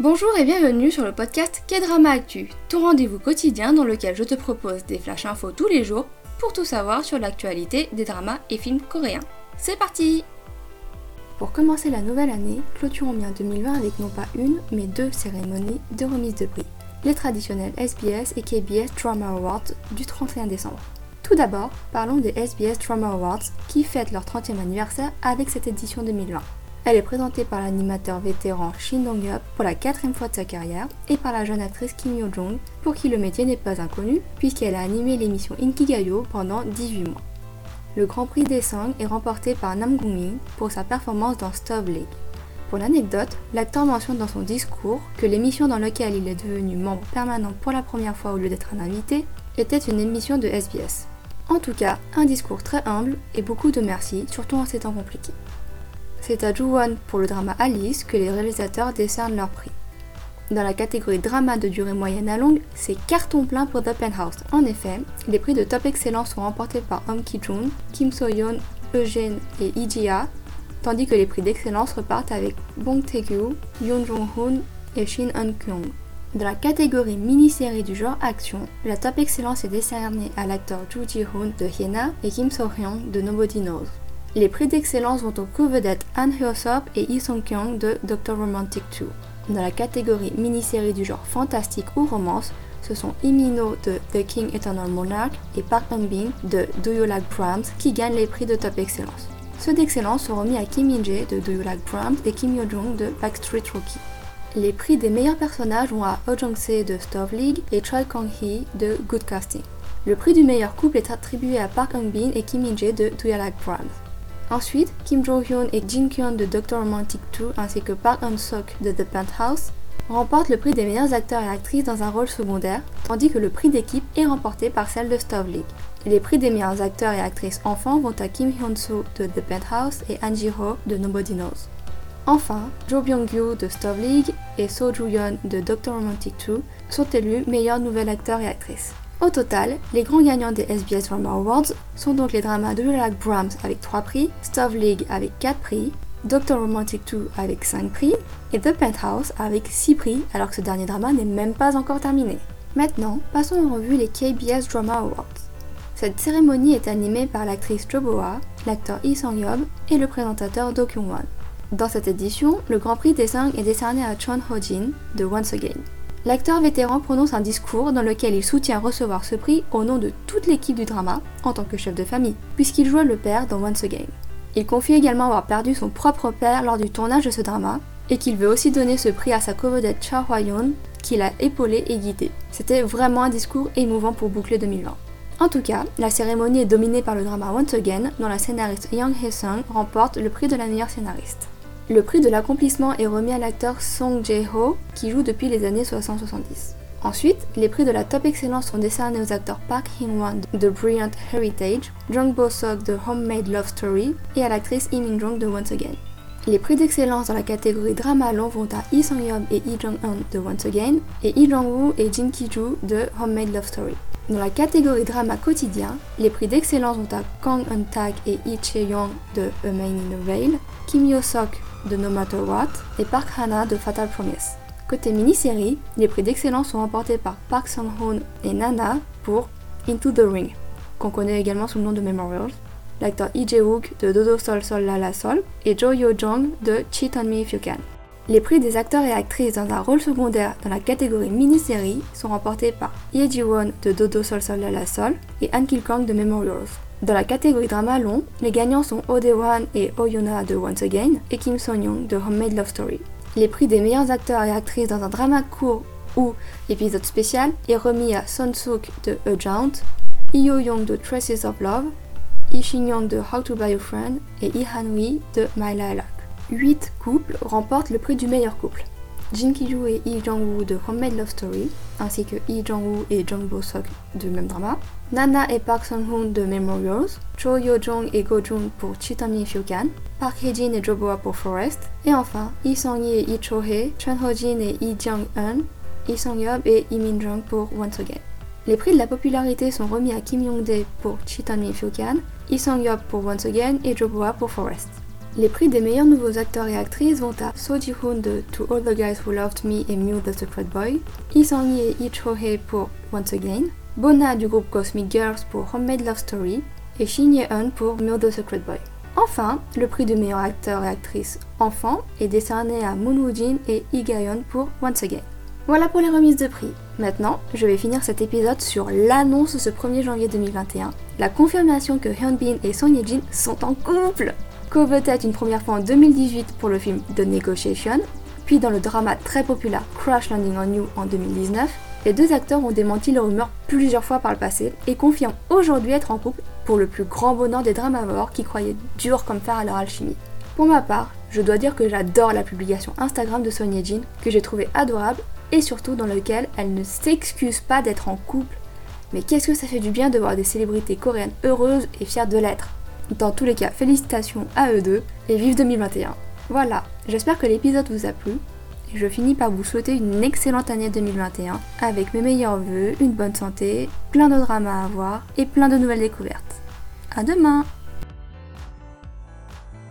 Bonjour et bienvenue sur le podcast K-Drama Actu, ton rendez-vous quotidien dans lequel je te propose des flash infos tous les jours pour tout savoir sur l'actualité des dramas et films coréens. C'est parti Pour commencer la nouvelle année, clôturons bien 2020 avec non pas une, mais deux cérémonies de remise de prix. Les traditionnels SBS et KBS Drama Awards du 31 décembre. Tout d'abord, parlons des SBS Drama Awards qui fêtent leur 30e anniversaire avec cette édition 2020. Elle est présentée par l'animateur vétéran Shin Dong-yup pour la quatrième fois de sa carrière et par la jeune actrice Kim Yo-jong pour qui le métier n'est pas inconnu puisqu'elle a animé l'émission Inkigayo pendant 18 mois. Le Grand Prix des Sang est remporté par Nam Gong-min pour sa performance dans Stove League. Pour l'anecdote, l'acteur mentionne dans son discours que l'émission dans laquelle il est devenu membre permanent pour la première fois au lieu d'être un invité était une émission de SBS. En tout cas, un discours très humble et beaucoup de merci, surtout en ces temps compliqués. C'est à Juwon pour le drama Alice que les réalisateurs décernent leur prix. Dans la catégorie drama de durée moyenne à longue, c'est carton plein pour The Penthouse. En effet, les prix de top excellence sont remportés par Hong Ki-jun, Kim So-yeon, Eugène et Ji-ha, tandis que les prix d'excellence repartent avec Bong Tae-gyu, Yoon Jong-hoon et Shin Eun-kyung. Dans la catégorie mini-série du genre action, la top excellence est décernée à l'acteur Ju Ji-hoon de Hyena et Kim So-hyun de Nobody Knows. Les prix d'excellence vont aux co-vedettes An Hyo-sop et Lee Song-kyung de Dr. Romantic 2. Dans la catégorie mini-série du genre fantastique ou romance, ce sont Imino de The King Eternal Monarch et Park Eun-bin de Do You Like Brahms qui gagnent les prix de top excellence. Ceux d'excellence sont remis à Kim Min-jae de Do You Like Brahms et Kim Yo-jong de Backstreet Rookie. Les prix des meilleurs personnages vont à Oh Jong-se de Stove League et Choi Kang-hee de Good Casting. Le prix du meilleur couple est attribué à Park Eun-bin et Kim Min-jae de Do You Like Brahms. Ensuite, Kim Jo-hyun et Jin Kyun de Dr. Romantic 2 ainsi que Park Eun-sok de The Penthouse remportent le prix des meilleurs acteurs et actrices dans un rôle secondaire, tandis que le prix d'équipe est remporté par celle de Stove League. Les prix des meilleurs acteurs et actrices enfants vont à Kim Hyun-soo de The Penthouse et An Ji-ho de Nobody Knows. Enfin, Jo Byung-gyu de Stove League et So Joo-yeon de Dr. Romantic 2 sont élus meilleurs nouvel acteur et actrice. Au total, les grands gagnants des SBS Drama Awards sont donc les dramas de Like Brahms avec 3 prix, Stove League avec 4 prix, Dr. Romantic 2 avec 5 prix et The Penthouse avec 6 prix alors que ce dernier drama n'est même pas encore terminé. Maintenant, passons en revue les KBS Drama Awards. Cette cérémonie est animée par l'actrice Jo Bo-ha, l'acteur Lee Sang-yob et le présentateur Do Kyung-won. Dans cette édition, le Grand Prix des 5 est décerné à Chon Ho-jin de Once Again. L'acteur vétéran prononce un discours dans lequel il soutient recevoir ce prix au nom de toute l'équipe du drama, en tant que chef de famille, puisqu'il joue le père dans Once Again. Il confie également avoir perdu son propre père lors du tournage de ce drama, et qu'il veut aussi donner ce prix à sa co-vedette Cha Hwa-yeon, qu'il a épaulé et guidé. C'était vraiment un discours émouvant pour boucler 2020. En tout cas, la cérémonie est dominée par le drama Once Again, dont la scénariste Young Hae-sung remporte le prix de la meilleure scénariste. Le prix de l'accomplissement est remis à l'acteur Song Jae-ho, qui joue depuis les années 60-70. Ensuite, les prix de la top excellence sont décernés aux acteurs Park Hyung-won de Brilliant Heritage, Jung Bo-seok de Homemade Love Story et à l'actrice Lee Min-jong de Once Again. Les prix d'excellence dans la catégorie drama long vont à Lee Sang-yob et Lee Jong-un de Once Again et Lee Jong-woo et Jin Ki-joo de Homemade Love Story. Dans la catégorie drama quotidien, les prix d'excellence vont à Kang Eun-tak et Lee Chae-young de A Man in a Veil, Kim Yo-sok de No Matter What et Park Hana de Fatal Promise. Côté mini-série, les prix d'excellence sont remportés par Park Sang-hoon et Nana pour Into the Ring, qu'on connaît également sous le nom de Memorials, l'acteur Lee Jae-wook de Dodo Sol Sol La La Sol et Jo Yo-jong de Cheat on Me If You Can. Les prix des acteurs et actrices dans un rôle secondaire dans la catégorie mini-série sont remportés par Ye Ji-won de Dodo Sol Sol La La Sol et Han Kil-kang de Memorials. Dans la catégorie drama long, les gagnants sont Oh Dae-hwan et Oh Yuna de Once Again et Kim Son-young de Homemade Love Story. Les prix des meilleurs acteurs et actrices dans un drama court ou épisode spécial est remis à Son Suk de A Jaunt, Lee Yo-young de Traces of Love, Lee Shin-young de How to Buy a Friend et Lee Han-wi de My Lilac. 8 couples remportent le prix du meilleur couple. Jin Ki-joo et Lee Jong-woo de Homemade Love Story, ainsi que Lee Jong-woo et Jung Bo-seok du même drama, Nana et Park Sun-hoon de Memorials, Cho Yo-jong et Go-jun pour Cheat on Me If You Can, Park Hye-jin et Jo Bo-ha pour Forest, et enfin Lee Song-hee et Lee Cho-hee, Chun Ho-jin et Lee Jung-eun, Lee Song-yob et Lee Min-jung pour Once Again. Les prix de la popularité sont remis à Kim Young-dae pour If You Can, Lee Song-yob pour Once Again et Jo Bo-ha pour Forest. Les prix des meilleurs nouveaux acteurs et actrices vont à So Ji-hoon de To All the Guys Who Loved Me et Mew the Secret Boy, Lee Sang-hee et Lee Cho-hee pour Once Again, Bona du groupe Cosmic Girls pour Homemade Love Story et Shin Ye-eun pour Mew the Secret Boy. Enfin, le prix de meilleur acteur et actrice enfant est décerné à Moon Woo-jin et Lee Ga-yeon pour Once Again. Voilà pour les remises de prix. Maintenant, je vais finir cet épisode sur l'annonce ce 1er janvier 2021, la confirmation que Hyun-bin et Song Ye-jin sont en couple Coveted une première fois en 2018 pour le film The Negotiation, puis dans le drama très populaire Crash Landing on You en 2019, les deux acteurs ont démenti les rumeurs plusieurs fois par le passé et confirment aujourd'hui être en couple pour le plus grand bonheur des dramavores qui croyaient dur comme fer à leur alchimie. Pour ma part, je dois dire que j'adore la publication Instagram de Sonia Jean que j'ai trouvé adorable et surtout dans lequel elle ne s'excuse pas d'être en couple. Mais qu'est-ce que ça fait du bien de voir des célébrités coréennes heureuses et fières de l'être. Dans tous les cas, félicitations à eux deux et vive 2021. Voilà, j'espère que l'épisode vous a plu. Je finis par vous souhaiter une excellente année 2021 avec mes meilleurs voeux, une bonne santé, plein de dramas à voir et plein de nouvelles découvertes. À demain